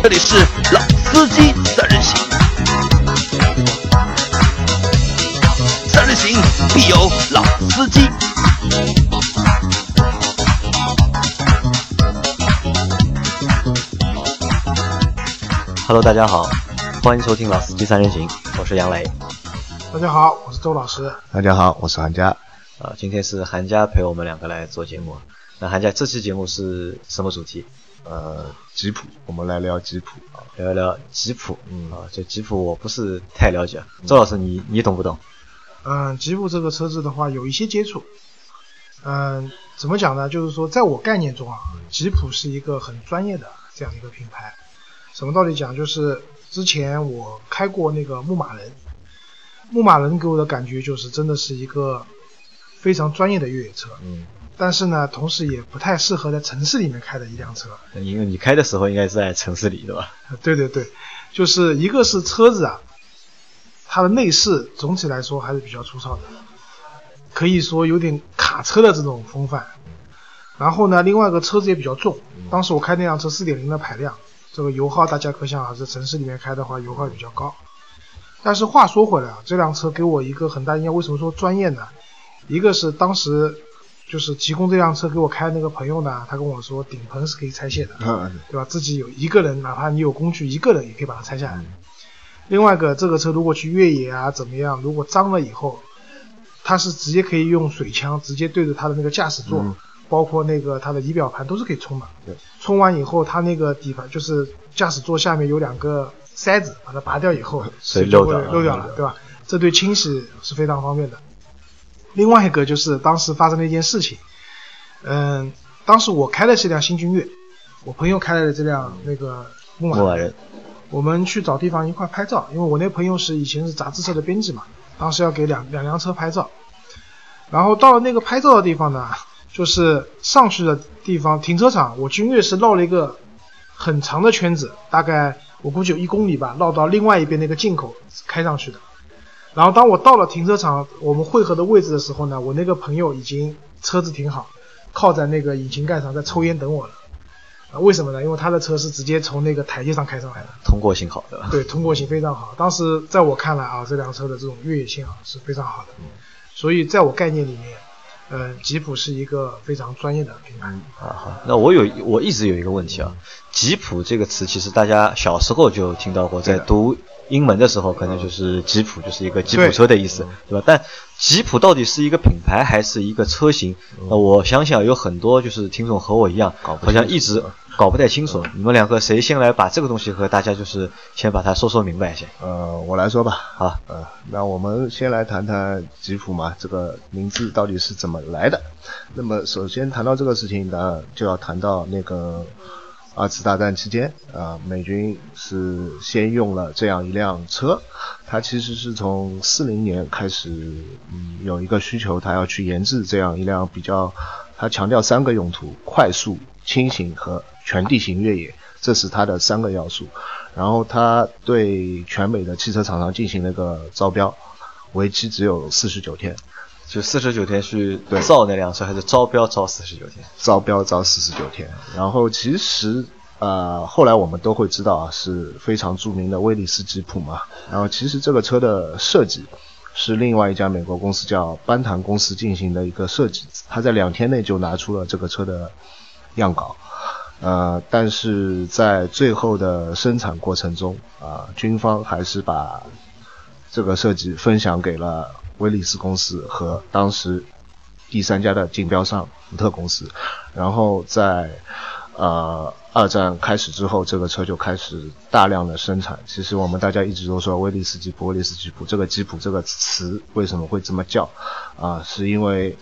这里是老司机三人行，三人行必有老司机。Hello，大家好，欢迎收听老司机三人行，我是杨磊。大家好，我是周老师。大家好，我是韩佳。啊，今天是韩佳陪我们两个来做节目。那韩佳，这期节目是什么主题？呃，吉普，我们来聊吉普啊，聊一聊吉普。嗯啊，这吉普我不是太了解。周老师，你你懂不懂？嗯，吉普这个车子的话，有一些接触。嗯，怎么讲呢？就是说，在我概念中啊，吉普是一个很专业的这样一个品牌。什么道理讲？就是之前我开过那个牧马人，牧马人给我的感觉就是真的是一个非常专业的越野车。嗯。但是呢，同时也不太适合在城市里面开的一辆车。因为你开的时候应该是在城市里，对吧？对对对，就是一个是车子啊，它的内饰总体来说还是比较粗糙的，可以说有点卡车的这种风范。然后呢，另外一个车子也比较重。当时我开那辆车四点零的排量。这个油耗大家可想而知，城市里面开的话油耗比较高。但是话说回来啊，这辆车给我一个很大印象。为什么说专业呢？一个是当时就是提供这辆车给我开那个朋友呢，他跟我说顶棚是可以拆卸的，对吧？自己有一个人，哪怕你有工具，一个人也可以把它拆下来。另外一个，这个车如果去越野啊怎么样，如果脏了以后，它是直接可以用水枪直接对着它的那个驾驶座。包括那个它的仪表盘都是可以冲的，冲，完以后，它那个底盘就是驾驶座下面有两个塞子，把它拔掉以后，水就会漏掉了，对吧？这对清洗是非常方便的。另外一个就是当时发生了一件事情，嗯，当时我开的是辆新君越，我朋友开的这辆那个牧马人，我们去找地方一块拍照，因为我那朋友是以前是杂志社的编辑嘛，当时要给两两辆车拍照，然后到了那个拍照的地方呢。就是上去的地方，停车场，我君越是绕了一个很长的圈子，大概我估计有一公里吧，绕到另外一边那个进口开上去的。然后当我到了停车场我们汇合的位置的时候呢，我那个朋友已经车子停好，靠在那个引擎盖上在抽烟等我了。啊，为什么呢？因为他的车是直接从那个台阶上开上来的，通过性好的。对，通过性非常好。当时在我看来啊，这辆车的这种越野性啊是非常好的。所以在我概念里面。呃，吉普是一个非常专业的品牌。啊好，那我有我一直有一个问题啊，吉普这个词其实大家小时候就听到过，在读英文的时候可能就是吉普就是一个吉普车的意思，对吧？但吉普到底是一个品牌还是一个车型？那我相信啊，有很多就是听众和我一样，好像一直。搞不太清楚，你们两个谁先来把这个东西和大家就是先把它说说明白先。呃，我来说吧。好，呃，那我们先来谈谈吉普嘛，这个名字到底是怎么来的？那么首先谈到这个事情，当然就要谈到那个二次大战期间啊，美军是先用了这样一辆车，它其实是从四零年开始，嗯，有一个需求，它要去研制这样一辆比较，它强调三个用途：快速、轻型和。全地形越野，这是它的三个要素。然后它对全美的汽车厂商进行了个招标，为期只有四十九天。就四十九天去造那辆车，还是招标招四十九天？招标招四十九天。然后其实呃，后来我们都会知道啊，是非常著名的威利斯吉普嘛。然后其实这个车的设计是另外一家美国公司叫班坦公司进行的一个设计，他在两天内就拿出了这个车的样稿。呃，但是在最后的生产过程中，啊，军方还是把这个设计分享给了威利斯公司和当时第三家的竞标商福特公司。然后在呃二战开始之后，这个车就开始大量的生产。其实我们大家一直都说威利斯吉普，威利斯吉普这个吉普这个词为什么会这么叫？啊，是因为。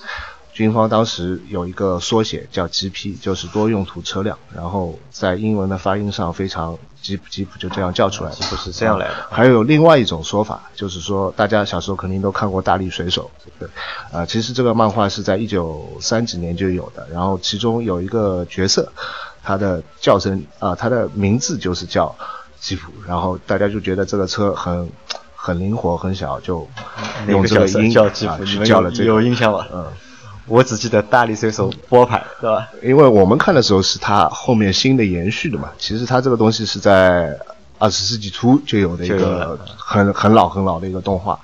军方当时有一个缩写叫 GP，就是多用途车辆，然后在英文的发音上非常吉普吉普就这样叫出来，吉普是这样来的。还有另外一种说法，就是说大家小时候肯定都看过《大力水手》，对，啊，其实这个漫画是在一九三几年就有的，然后其中有一个角色，他的叫声啊，他的名字就是叫吉普，然后大家就觉得这个车很很灵活很小，就用这个音叫吉普，叫了这个有印象吧？嗯。我只记得大力水手波牌，对吧？因为我们看的时候是它后面新的延续的嘛。其实它这个东西是在二十世纪初就有的一个很很老很老的一个动画。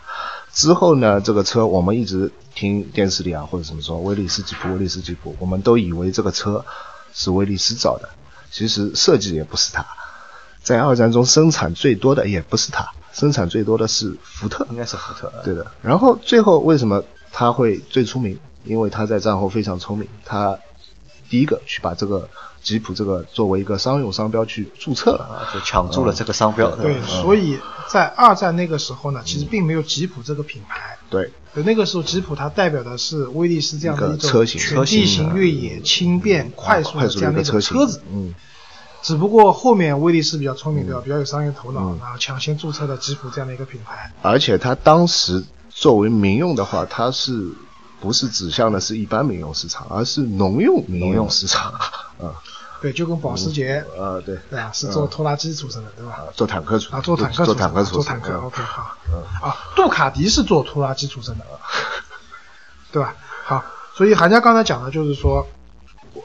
之后呢，这个车我们一直听电视里啊或者什么说威利斯吉普，威利斯吉普，我们都以为这个车是威利斯造的，其实设计也不是它。在二战中生产最多的也不是它，生产最多的是福特，应该是福特。对的。然后最后为什么他会最出名？因为他在战后非常聪明，他第一个去把这个吉普这个作为一个商用商标去注册了，就抢注了这个商标。对，所以在二战那个时候呢，其实并没有吉普这个品牌。对，那个时候吉普它代表的是威利斯这样的一种全地形越野、轻便、快速的这样的一个车子。嗯。只不过后面威利斯比较聪明对吧？比较有商业头脑，然后抢先注册了吉普这样的一个品牌。而且他当时作为民用的话，它是。不是指向的是一般民用市场，而是农用民用市场。啊，对，就跟保时捷，啊，对，对啊，是做拖拉机出身的，对吧？做坦克出，啊，做坦克，做坦克出，做坦克。OK，好。啊，杜卡迪是做拖拉机出身的，对吧？好，所以韩家刚才讲的就是说，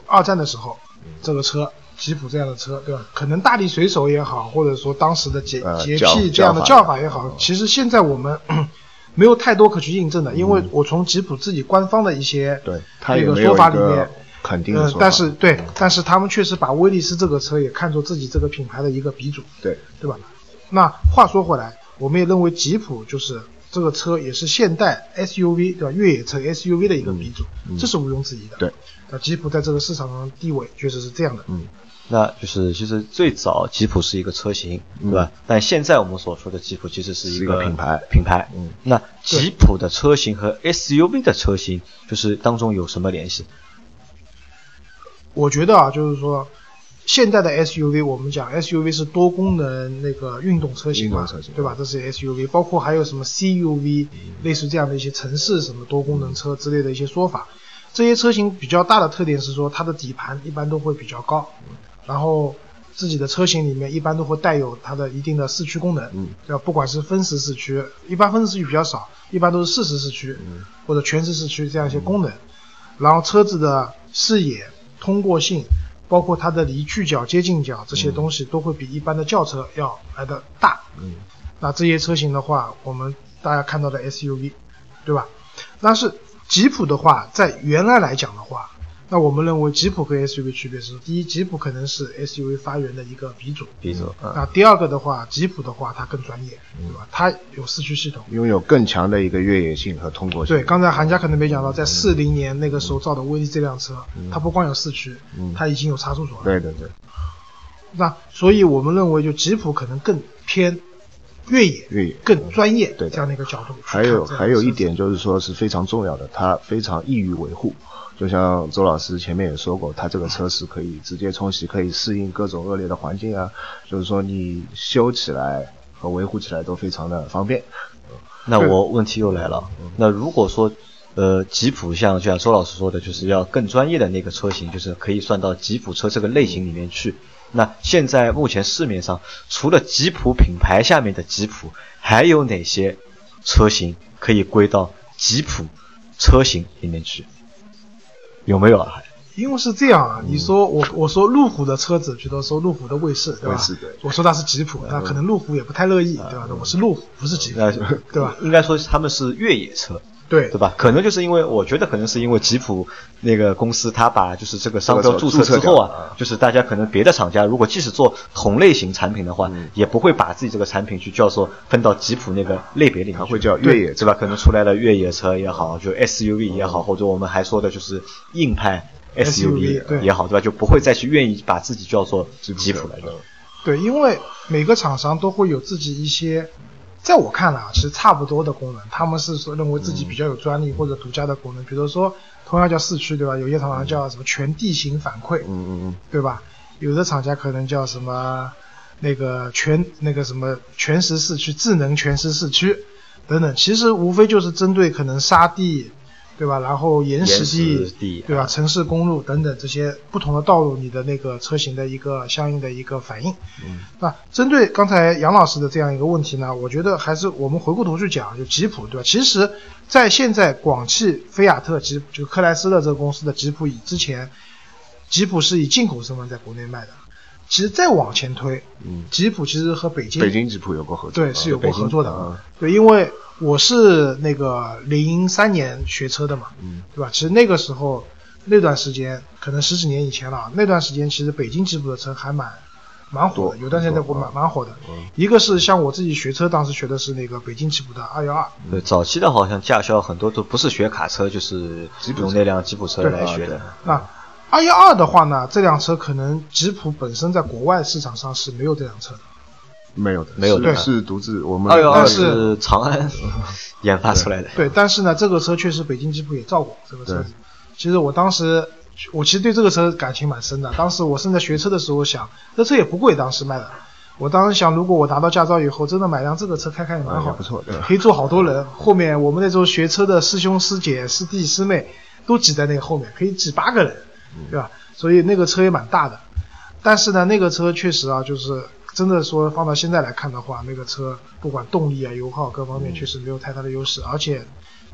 二战的时候，这个车，吉普这样的车，对吧？可能大力水手也好，或者说当时的洁洁癖这样的叫法也好，其实现在我们。没有太多可去印证的，因为我从吉普自己官方的一些对那个说法里面，肯定的但是对，但是他们确实把威利斯这个车也看作自己这个品牌的一个鼻祖，对对吧？那话说回来，我们也认为吉普就是这个车也是现代 SUV 对吧？越野车 SUV 的一个鼻祖，这是毋庸置疑的。对，那吉普在这个市场上的地位确实是这样的。嗯。那就是其实最早吉普是一个车型，对吧？但现在我们所说的吉普其实是一个品牌。品牌。嗯。那吉普的车型和 SUV 的车型就是当中有什么联系？我觉得啊，就是说现在的 SUV，我们讲 SUV 是多功能那个运动车型嘛，对吧？这是 SUV，包括还有什么 CUV，类似这样的一些城市什么多功能车之类的一些说法。这些车型比较大的特点是说，它的底盘一般都会比较高。然后自己的车型里面一般都会带有它的一定的四驱功能，嗯，对吧？不管是分时四驱，一般分时四驱比较少，一般都是四时四驱，嗯，或者全时四驱这样一些功能。然后车子的视野通过性，包括它的离去角、接近角这些东西都会比一般的轿车要来的大，嗯。那这些车型的话，我们大家看到的 SUV，对吧？但是吉普的话，在原来来讲的话。那我们认为吉普和 SUV 区别是：第一，吉普可能是 SUV 发源的一个鼻祖，鼻祖。那第二个的话，吉普的话它更专业，对吧？它有四驱系统，拥有更强的一个越野性和通过性。对，刚才韩家可能没讲到，在四零年那个时候造的威利这辆车，它不光有四驱，它已经有差速锁了。对对对。那所以我们认为，就吉普可能更偏越野，越野更专业，对这样的一个角度。还有还有一点就是说是非常重要的，它非常易于维护。就像周老师前面也说过，他这个车是可以直接冲洗，可以适应各种恶劣的环境啊，就是说你修起来和维护起来都非常的方便。那我问题又来了，那如果说呃吉普像就像周老师说的，就是要更专业的那个车型，就是可以算到吉普车这个类型里面去。那现在目前市面上除了吉普品牌下面的吉普，还有哪些车型可以归到吉普车型里面去？有没有啊？因为是这样啊，你说我我说路虎的车子，比如说路虎的卫士，对吧？我说它是吉普，那可能路虎也不太乐意，对吧？我是路虎，不是吉普，对吧？应该说他们是越野车。对对吧？可能就是因为我觉得可能是因为吉普那个公司，他把就是这个商标注册之后啊，就是大家可能别的厂家如果即使做同类型产品的话，也不会把自己这个产品去叫做分到吉普那个类别里面，会叫越野，对吧？可能出来的越野车也好，就 SUV 也好，或者我们还说的就是硬派 SUV 也好，对吧？就不会再去愿意把自己叫做吉普了。对，因为每个厂商都会有自己一些。在我看来啊，其实差不多的功能，他们是说认为自己比较有专利或者独家的功能。比如说，同样叫四驱，对吧？有些厂商叫什么全地形反馈，嗯嗯嗯，对吧？有的厂家可能叫什么那个全那个什么全时四驱、智能全时四驱等等。其实无非就是针对可能沙地对吧？然后岩石地对吧？啊城市公路等等这些不同的道路，你的那个车型的一个相应的一个反应。嗯，那针对刚才杨老师的这样一个问题呢，我觉得还是我们回过头去讲，就吉普，对吧？其实，在现在广汽菲亚特吉就克莱斯勒这个公司的吉普以之前，吉普是以进口身份在国内卖的。其实再往前推，嗯吉普其实和北京北京吉普有过合作，对，是有过合作的。啊对，因为我是那个零三年学车的嘛，嗯对吧？其实那个时候那段时间，可能十几年以前了啊，那段时间其实北京吉普的车还蛮蛮火的，有段时间在蛮蛮火的嗯。一个是像我自己学车，当时学的是那个北京吉普的二幺二，对，早期的好像驾校很多都不是学卡车，就是用那辆吉普车来学的。那二幺二的话呢，这辆车可能吉普本身在国外市场上是没有这辆车的。没有的，没有的是独自我们二幺二但是是长安 研发出来的。对，但是呢，这个车确实北京吉普也造过这个车。其实我当时，我其实对这个车感情蛮深的。当时我正在学车的时候想，这车也不贵，当时卖的。我当时想，如果我拿到驾照以后，真的买辆这个车开开也蛮好，啊不错对可以坐好多人。后面我们那时候学车的师兄师姐、师弟师妹都挤在那个后面，可以挤八个人，对吧？所以那个车也蛮大的。但是呢，那个车确实啊，就是真的说放到现在来看的话，那个车不管动力啊、油耗各方面确实没有太大的优势，而且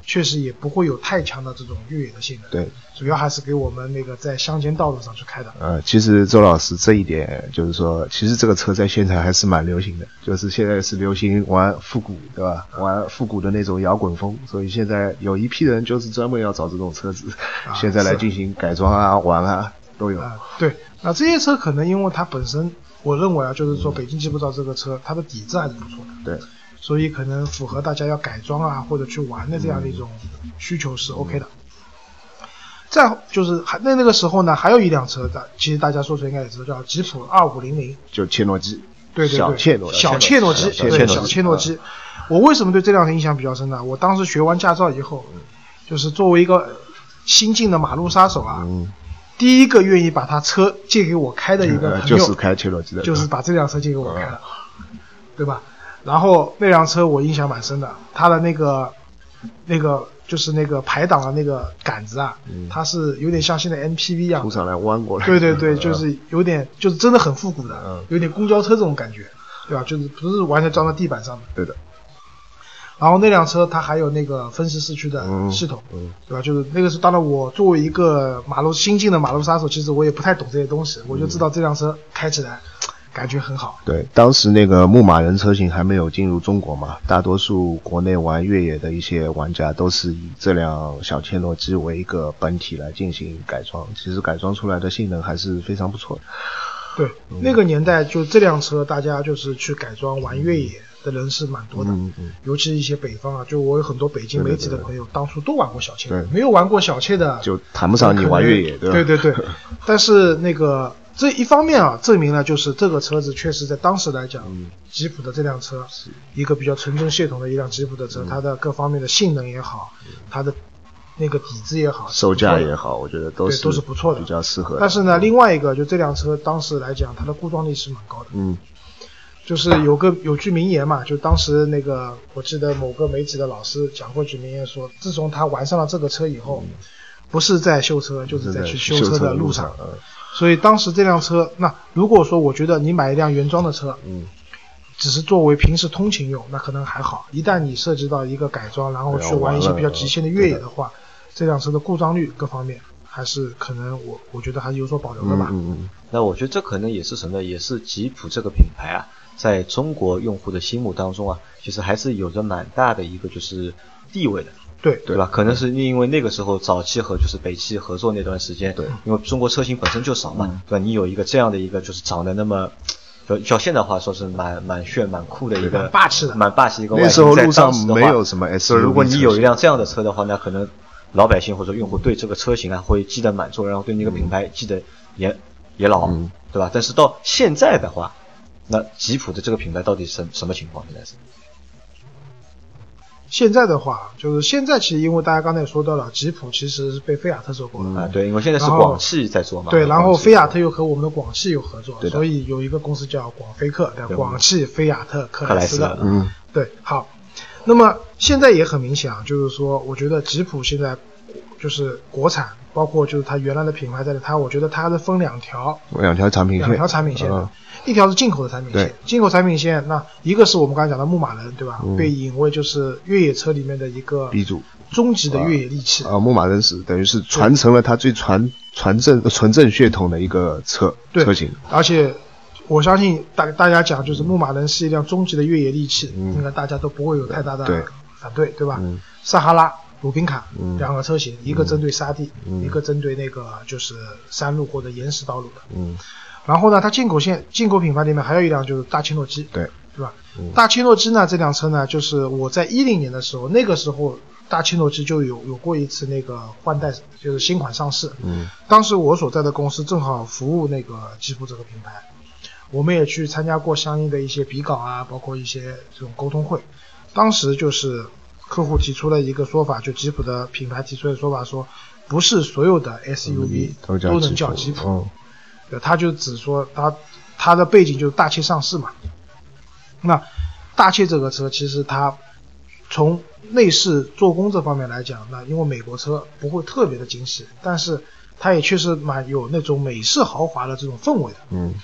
确实也不会有太强的这种越野的性能。对，主要还是给我们那个在乡间道路上去开的。呃，其实周老师这一点就是说，其实这个车在现场还是蛮流行的，就是现在是流行玩复古，对吧？玩复古的那种摇滚风，所以现在有一批人就是专门要找这种车子，啊现在来进行改装啊、玩啊都有。啊、对，那这些车可能因为它本身，我认为啊，就是说北京吉普造这个车，它的底子还是不错的。对，所以可能符合大家要改装啊或者去玩的这样的一种需求是 OK 的。再就是还那那个时候呢，还有一辆车的，其实大家说出来应该也知道，叫吉普二五零零，就切诺基，对对对，小切诺基，小切诺基，小对切诺基，小切诺基。我为什么对这辆车印象比较深呢？我当时学完驾照以后，就是作为一个新晋的马路杀手啊，嗯，第一个愿意把他车借给我开的一个朋友，呃就是开切诺基的，就是把这辆车借给我开了，对吧？然后那辆车我印象蛮深的，它的那个那个就是那个排档的那个杆子啊，嗯它是有点像现在 MPV 一样的，出上来弯过来。对对对，嗯就是有点就是真的很复古的嗯，有点公交车这种感觉，对吧？就是不是完全装在地板上的。对的，然后那辆车它还有那个分时四驱的嗯系统，嗯对吧？就是那个是，当然我作为一个马路新进的马路杀手，其实我也不太懂这些东西，我就知道这辆车开起来感觉很好。对，当时那个牧马人车型还没有进入中国嘛，大多数国内玩越野的一些玩家都是以这辆小切诺基为一个本体来进行改装，其实改装出来的性能还是非常不错的。对，那个年代就这辆车，大家就是去改装玩越野的人是蛮多的，嗯嗯尤其一些北方啊，就我有很多北京对对媒体的朋友，当初都玩过小切，对没有玩过小切的就谈不上你玩越野，对吧？对对，但是那个这一方面啊，证明了就是这个车子确实在当时来讲，嗯吉普的这辆车一个比较纯正系统的一辆吉普的嗯车，它的各方面的性能也好，它的那个底子也好，售价也好。我觉得都是对都是不错的比较适合。但是呢，另外一个就这辆车当时来讲，它的故障率是蛮高的。嗯就是有个有句名言嘛，就当时那个我记得某个媒体的老师讲过句名言说，自从他玩上了这个车以后，不是在修车，就是在去修车的路上。嗯所以当时这辆车，那如果说我觉得你买一辆原装的车，嗯，只是作为平时通勤用，那可能还好。一旦你涉及到一个改装，然后去玩一些比较极限的越野的话，这辆车的故障率各方面还是可能我我觉得还是有所保留的吧。嗯嗯那我觉得这可能也是什么呢？也是吉普这个品牌啊，在中国用户的心目当中啊，其实还是有着蛮大的一个就是地位的。对对吧？可能是因为那个时候早期和就是北汽合作那段时间，对，因为中国车型本身就少嘛，嗯对吧？你有一个这样的一个就是长得那么，就叫现代话说是蛮蛮炫蛮酷的一个蛮霸气的蛮霸气一个外那时候路上的话没有什么 SUV 如果你有一辆这样的车的话，那可能老百姓或者用户对这个车型啊会记得蛮重，然后对那个品牌记得也也牢，嗯对吧？但是到现在的话，那吉普的这个品牌到底什什么情况？现在是？现在的话，就是现在其实因为大家刚才也说到了，吉普其实是被菲亚特收购了。嗯啊，对，因为现在是广汽在做嘛，对，然后菲亚特又和我们的广汽有合作，所以有一个公司叫广菲克，对。广汽菲亚特克莱斯勒。克莱斯勒。嗯。对，好，那么现在也很明显啊，就是说，我觉得吉普现在就是国产，包括就是它原来的品牌在里，它我觉得它是分两条，两条产品线，两条产品线的嗯，一条是进口的产品线，进口产品线，那一个是我们刚才讲的牧马人，对吧？嗯被引为就是越野车里面的一个鼻祖终极的越野利器，啊，牧马人是等于是传承了它最传传正纯正血统的一个车对车型，而且我相信大大家讲就是牧马人是一辆终极的越野利器，嗯应该大家都不会有太大的对反对，对吧？嗯撒哈拉、鲁宾卡、嗯两个车型，一个针对沙地，嗯一个针对那个就是山路或者岩石道路的。嗯，然后呢，它进口线进口品牌里面还有一辆就是大切诺基，对，对吧？嗯大切诺基呢这辆车呢，就是我在一零年的时候，那个时候大切诺基就有有过一次那个换代，就是新款上市。嗯当时我所在的公司正好服务那个吉普这个品牌，我们也去参加过相应的一些比稿啊，包括一些这种沟通会。当时就是客户提出了一个说法，就吉普的品牌提出的说法说，不是所有的 SUV 嗯都能叫吉普。嗯对，他就只说他他的背景就是大切上市嘛。那大切这个车其实它从内饰做工这方面来讲，那因为美国车不会特别的精细，但是它也确实蛮有那种美式豪华的这种氛围的，嗯，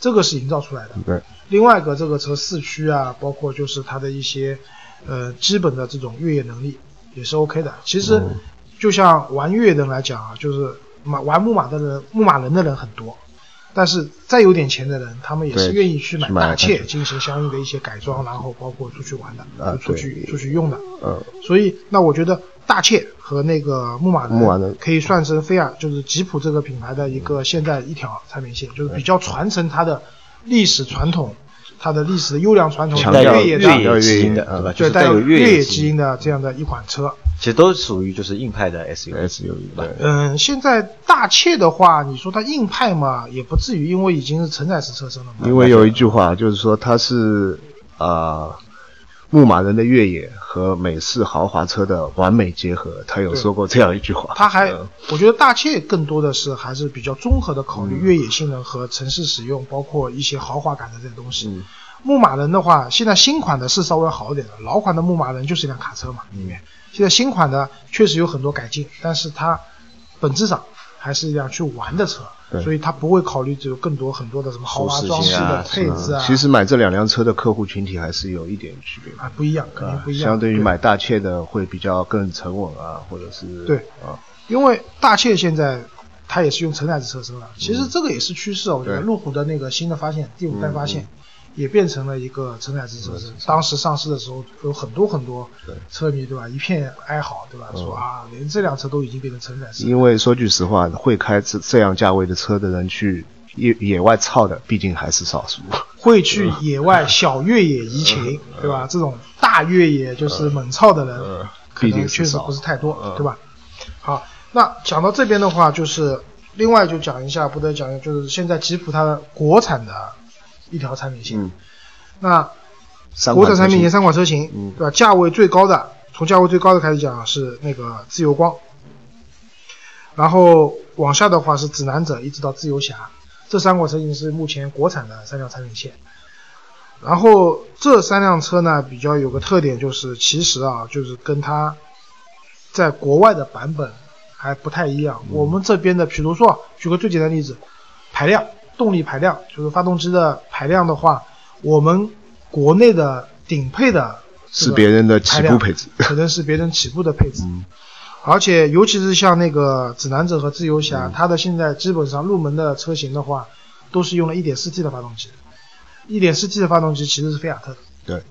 这个是营造出来的。对，另外一个这个车四驱啊，包括就是它的一些呃基本的这种越野能力也是 OK 的。其实嗯就像玩越野的人来讲啊，就是马玩牧马的人，牧马人的人很多，但是再有点钱的人，他们也是愿意去买大切进行相应的一些改装，然后包括出去玩的，出去出去用的。嗯，所以，那我觉得大切和那个牧马人，牧马人可以算是菲亚就是吉普这个品牌的一个现在一条产品线，就是比较传承它的历史传统，它的历史的优良传统，越野越的，野基因的，嗯对吧？就，是带有越野基因，的这样的一款车。其实都属于就是硬派的 SUV。SUV 吧，嗯，现在大切的话，你说它硬派嘛，也不至于，因为已经是承载式车身了嘛。因为有一句话就是说它是啊。牧马人的越野和美式豪华车的完美结合，他有说过这样一句话。他还嗯，我觉得大切更多的是还是比较综合的考虑越野性能和城市使用，包括一些豪华感的这些东西。嗯牧马人的话，现在新款的是稍微好一点的，老款的牧马人就是一辆卡车嘛，里面。现在新款的确实有很多改进，但是它本质上还是一辆去玩的车，对所以它不会考虑这个更多很多的什么豪华装饰的配置啊。其实买这两辆车的客户群体还是有一点区别的。啊不一样，肯定不一样。相对于买大切的会比较更沉稳啊，或者是对啊，因为大切现在它也是用承载式车身了，其实这个也是趋势啊。我觉得路虎的那个新的发现，第五代发现。也变成了一个承载式车身。当时上市的时候，有很多很多车迷，对吧？一片哀嚎，对吧？说啊，连这辆车都已经变成承载式。因为说句实话，会开这这样价位的车的人去野野外操的，毕竟还是少数。会去野外小越野移情，对吧？这种大越野就是猛操的人，可能确实不是太多，嗯对吧？好，那讲到这边的话，就是另外就讲一下，不得讲，就是现在吉普它的国产的一条产品线。嗯，那国产产品线三款车型，嗯对吧？价位最高的，从价位最高的开始讲是那个自由光，然后往下的话是指南者，一直到自由侠，这三款车型是目前国产的三条产品线。然后这三辆车呢，比较有个特点就是，其实啊，就是跟它在国外的版本还不太一样。我们这边的，比如说举个最简单的例子，排量、动力排量，就是发动机的排量的话，我们国内的顶配的是别人的起步配置 可能是别人起步的配置。嗯而且尤其是像那个指南者和自由嗯侠，它的现在基本上入门的车型的话，都是用了一点四 T 的发动机。一点四 T 的发动机其实是菲亚特的，对，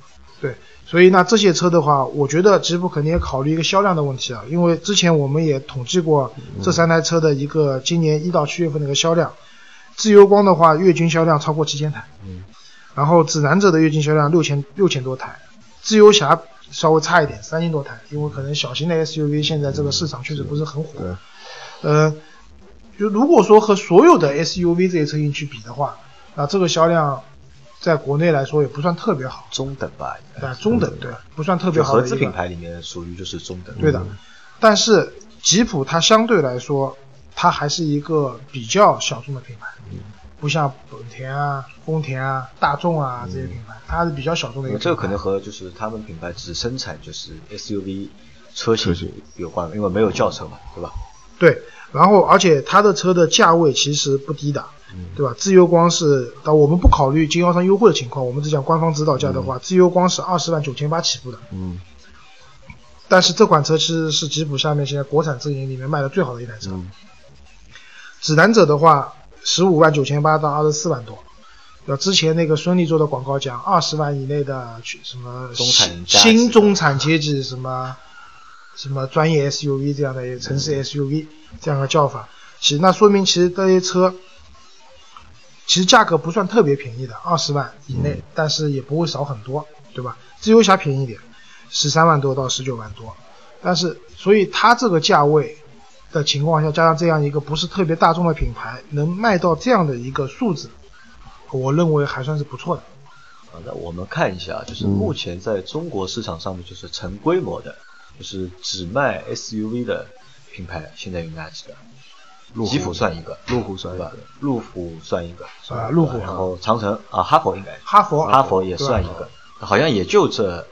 对，所以那这些车的话，我觉得吉普肯定也考虑一个销量的问题啊，因为之前我们也统计过这三台车的一个今年一到七月份的一个销量。自由光的话，月均销量超过七千台，嗯，然后指南者的月均销量六千六千多台，自由侠稍微差一点，三千多台，因为可能小型的 SUV 现在这个市场确实不是很火。对，呃，就如果说和所有的 SUV 这些车型去比的话，那这个销量在国内来说也不算特别好，中等吧，对，中等，对，不算特别好合资品牌里面属于就是中等。对的，但是吉普它相对来说，它还是一个比较小众的品牌。不像本田啊、丰田啊、大众啊这些品牌，它是比较小众的一个品牌。这个可能和就是他们品牌只生产就是 SUV 车车型型有关，因为没有轿车嘛，对吧？对，然后而且它的车的价位其实不低的，对吧？自由光是，但我们不考虑经销商优惠的情况，我们只讲官方指导价的话，自由光是二十万九千八起步的。嗯但是这款车其实是吉普下面现在国产阵营里面卖的最好的一台车。嗯指南者的话，十五万九千八到二十四万多。要之前那个孙俪做的广告讲，二十万以内的去什么新中产阶级什么什么专业 SUV 这样的城市 SUV 这样的叫法，其实那说明其实这些车其实价格不算特别便宜的，二十万以内，但是也不会少很多，对吧？自由侠便宜一点，十三万多到十九万多，但是所以它这个价位的情况下，加上这样一个不是特别大众的品牌，能卖到这样的一个数字，我认为还算是不错的。啊，那我们看一下，就是目前在中国市场上面，就是成规模的，就是只卖 SUV 的品牌，现在有哪几个？吉普算一个，路虎算一个？路虎算一个，啊路虎然后长城啊，哈佛应该，哈佛，哈佛也算一个，好像也就这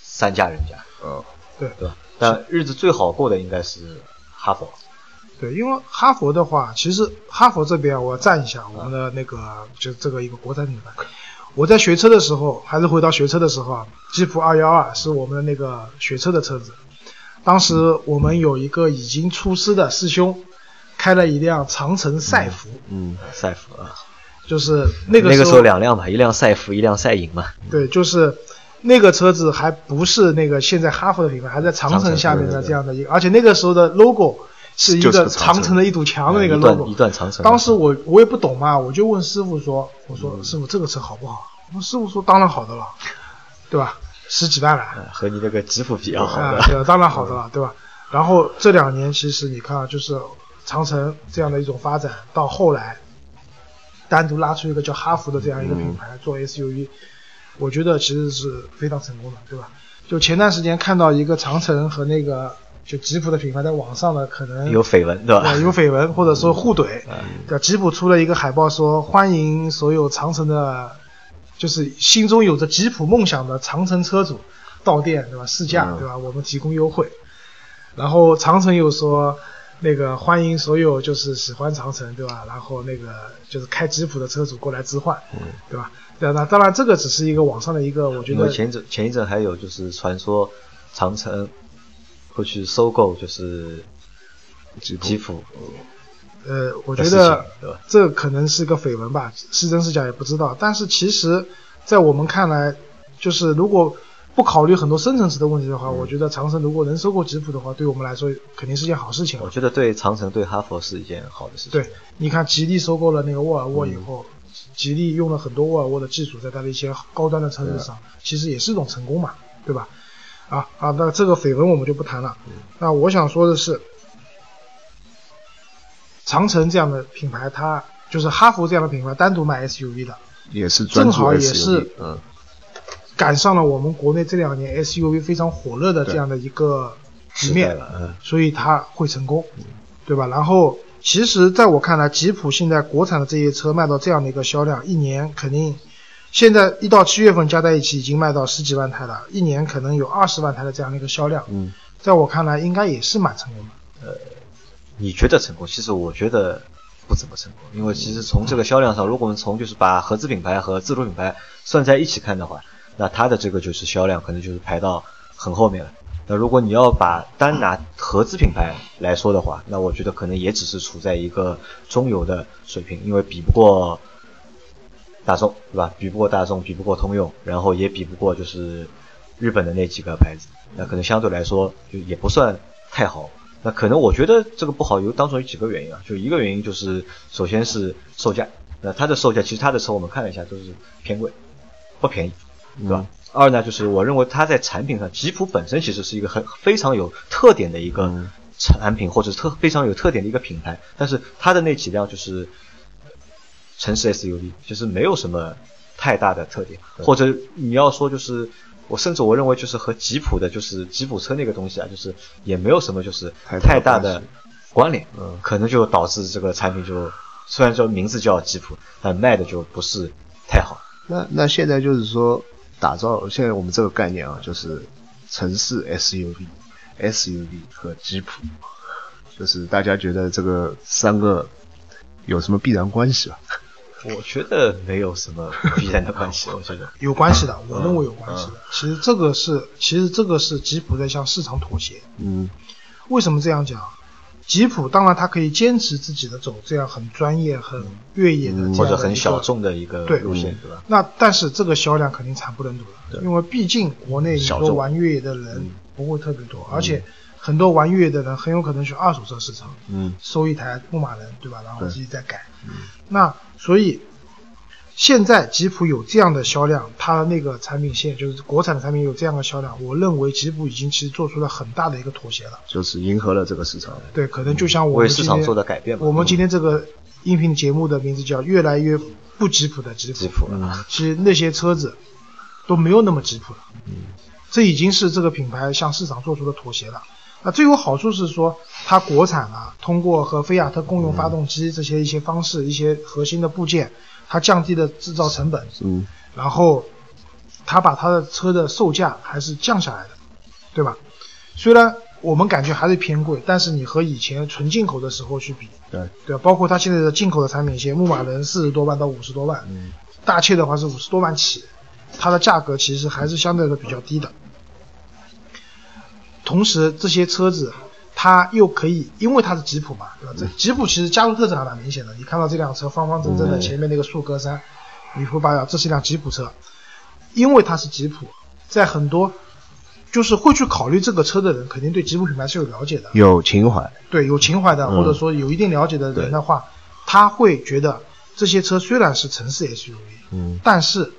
三家人家，嗯对对吧？但日子最好过的应该是哈佛，对，因为哈佛的话，其实哈佛这边我要赞一下我们的那个，就这个一个国产品牌。我在学车的时候，还是回到学车的时候啊，吉普二幺二是我们的那个学车的车子。当时我们有一个已经出师的师兄，开了一辆长城赛弗，嗯赛弗啊，就是那个那个时时候两辆嘛，一辆赛弗，一辆赛影嘛，对，就是那个车子还不是那个现在哈弗的品牌，还在长城下面的这样的一个，而且那个时候的 logo 是一个长城的一堵墙的那个 logo，一段长城。当时我我也不懂嘛，我就问师傅说：“我说嗯师傅这个车好不好？”师傅说：“当然好的了，对吧？十几万了，呃和你那个吉普比较好啊，的，对？当然好的了，对吧？”然后这两年其实你看啊，就是长城这样的一种发展，到后来单独拉出一个叫哈弗的这样一个品牌做 SUV，我觉得其实是非常成功的，对吧？就前段时间看到一个长城和那个就吉普的品牌在网上呢，可能有绯闻对吧？呃有绯闻或者说互怼，对吧？吉普出了一个海报说欢迎所有长城的，就是心中有着吉普梦想的长城车主到店对吧？试驾嗯对吧？我们提供优惠。然后长城又说那个欢迎所有就是喜欢长城对吧？然后那个就是开吉普的车主过来置换，嗯对吧？对啊，那当然这个只是一个网上的一个，我觉得前一阵前一阵还有就是传说长城会去收购就是吉普吉普呃，我觉得？这可能是个绯闻吧，是真是假也不知道。但是其实，在我们看来，就是如果不考虑很多深层次的问题的话，嗯我觉得长城如果能收购吉普的话，对我们来说肯定是件好事情。我觉得对长城对哈佛是一件好的事情。对，你看吉利收购了那个沃尔沃以后，吉利用了很多沃尔沃的技术在它的一些高端的车子上，其实也是一种成功嘛，对吧？啊啊，那这个绯闻我们就不谈了。那我想说的是，长城这样的品牌，它就是哈弗这样的品牌单独卖 SUV 的，也是专注正好也是嗯赶上了我们国内这两年 SUV 非常火热的这样的一个局面，了，嗯，所以它会成功，对吧？然后，其实在我看来，吉普现在国产的这些车卖到这样的一个销量，一年肯定，现在一到七月份加在一起已经卖到十几万台了，一年可能有二十万台的这样的一个销量，嗯，在我看来应该也是蛮成功的。呃你觉得成功？其实我觉得不怎么成功，因为其实从这个销量上，如果我们从就是把合资品牌和自主品牌算在一起看的话，那它的这个就是销量可能就是排到很后面了。那如果你要把单拿合资品牌来说的话，那我觉得可能也只是处在一个中游的水平，因为比不过大众，对吧？比不过大众，比不过通用，然后也比不过就是日本的那几个牌子，那可能相对来说就也不算太好。那可能我觉得这个不好有当中有几个原因啊，就一个原因就是首先是售价，那它的售价其实它的车我们看了一下都是偏贵，不便宜，对吧？二呢就是我认为它在产品上，吉普本身其实是一个很非常有特点的一个嗯产品，或者特非常有特点的一个品牌，但是它的那几辆就是城市 SUV，就是没有什么太大的特点，或者你要说就是。我甚至我认为就是和吉普的，就是吉普车那个东西啊，就是也没有什么就是太大的关联，嗯可能就导致这个产品就虽然说名字叫吉普，但卖的就不是太好。那那现在就是说，打造现在我们这个概念啊，就是城市 SUV、SUV 和吉普，就是大家觉得这个三个有什么必然关系吧？我觉得没有什么必然的关系，我觉得有关系的，我认为有关系的。其实这个是，其实这个是吉普在向市场妥协。嗯，为什么这样讲？吉普当然它可以坚持自己的走这样很专业、很越野的或者很小众的一个对路线，对吧？那但是这个销量肯定惨不忍睹了，因为毕竟国内你说玩越野的人不会特别多，而且很多玩越野的人很有可能去二手车市场，嗯，收一台牧马人，对吧？然后自己再改。那所以现在吉普有这样的销量，它那个产品线就是国产的产品有这样的销量，我认为吉普已经其实做出了很大的一个妥协了。就是迎合了这个市场。对，可能就像我为市场做的改变嘛。我们今天这个音频节目的名字叫《越来越不吉普的吉普》。吉普其实那些车子都没有那么吉普了。这已经是这个品牌向市场做出的妥协了。那最有好处是说，它国产啊，通过和菲亚特共用发动机这些一些方式、一些核心的部件，它降低了制造成本，嗯，然后它把它的车的售价还是降下来的，对吧？虽然我们感觉还是偏贵，但是你和以前纯进口的时候去比，对，对吧？包括它现在的进口的产品线，牧马人四十多万到五十多万，嗯大切的话是五十多万起，它的价格其实还是相对的比较低的。同时，这些车子它又可以，因为它是吉普嘛，对吧？这吉普其实家族特征还蛮明显的。你看到这辆车方方正正的，嗯前面那个竖格栅，你会发现这是一辆吉普车，因为它是吉普，在很多就是会去考虑这个车的人，肯定对吉普品牌是有了解的。有情怀。对有情怀的，嗯或者说有一定了解的人的话，他会觉得这些车虽然是城市 SUV，嗯，但是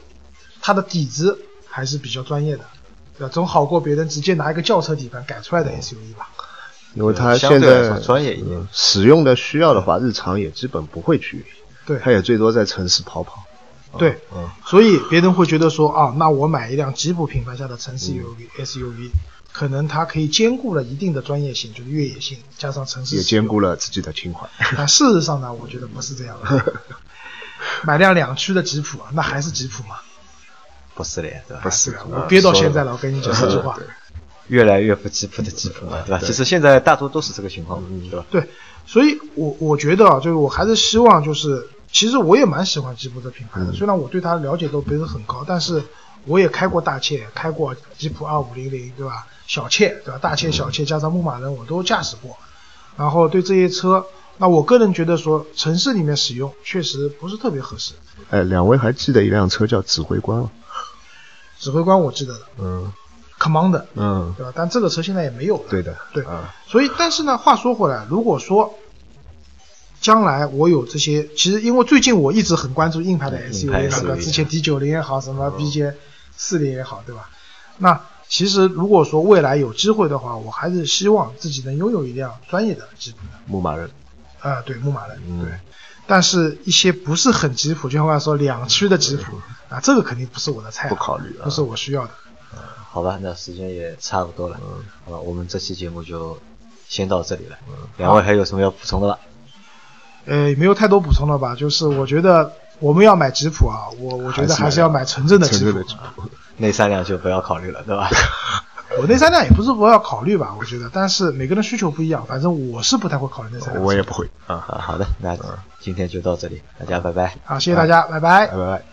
它的底子还是比较专业的，对吧？总好过别人直接拿一个轿车底盘改出来的 SUV 吧。因为它现在专业一点嗯使用的需要的话，日常也基本不会去，对它也最多在城市跑跑。对，嗯所以别人会觉得说啊，那我买一辆吉普品牌下的城市 SUV、SUV，可能它可以兼顾了一定的专业性，就是越野性，加上城市也兼顾了自己的情怀。但事实上呢，我觉得不是这样的。买辆两驱的吉普，那还是吉普吗？不是的，不是的？我憋到现在了，我跟你讲这句话。越来越不吉普的吉普嘛，对吧？其实现在大多都是这个情况，对吧？对，所以我我觉得啊，就是我还是希望就是，其实我也蛮喜欢吉普这品牌的，虽然我对它了解都不是很高，但是我也开过大切，开过吉普二五零零，对吧？小切，对吧？大切、小切加上牧马人我都驾驶过，然后对这些车，那我个人觉得说城市里面使用确实不是特别合适。哎，两位还记得一辆车叫指挥官吗？指挥官我记得的嗯，Commander，嗯，对吧？但这个车现在也没有了。对的，对啊，所以，但是呢，话说回来，如果说将来我有这些，其实因为最近我一直很关注硬派的 SUV，那个 SUV 之前 D 九零也好，什么 BJ 四零也好，对吧？那其实如果说未来有机会的话，我还是希望自己能拥有一辆专业的吉普的，牧马人。啊、对，牧马人，嗯对。但是一些不是很吉普，就像刚才说两驱的吉普啊，这个肯定不是我的菜啊，不考虑啊不是我需要的。好吧，那时间也差不多了，好吧，我们这期节目就先到这里了。两位还有什么要补充的吗？呃，没有太多补充了吧？就是我觉得我们要买吉普啊，我我觉得还是要买纯正的吉普纯正的吉普。那三辆就不要考虑了，对吧？我那三辆也不是不要考虑吧，我觉得，但是每个人需求不一样，反正我是不太会考虑那三辆。我也不会。啊，好的，那今天就到这里，大家拜拜。好，谢谢大家，拜拜拜拜。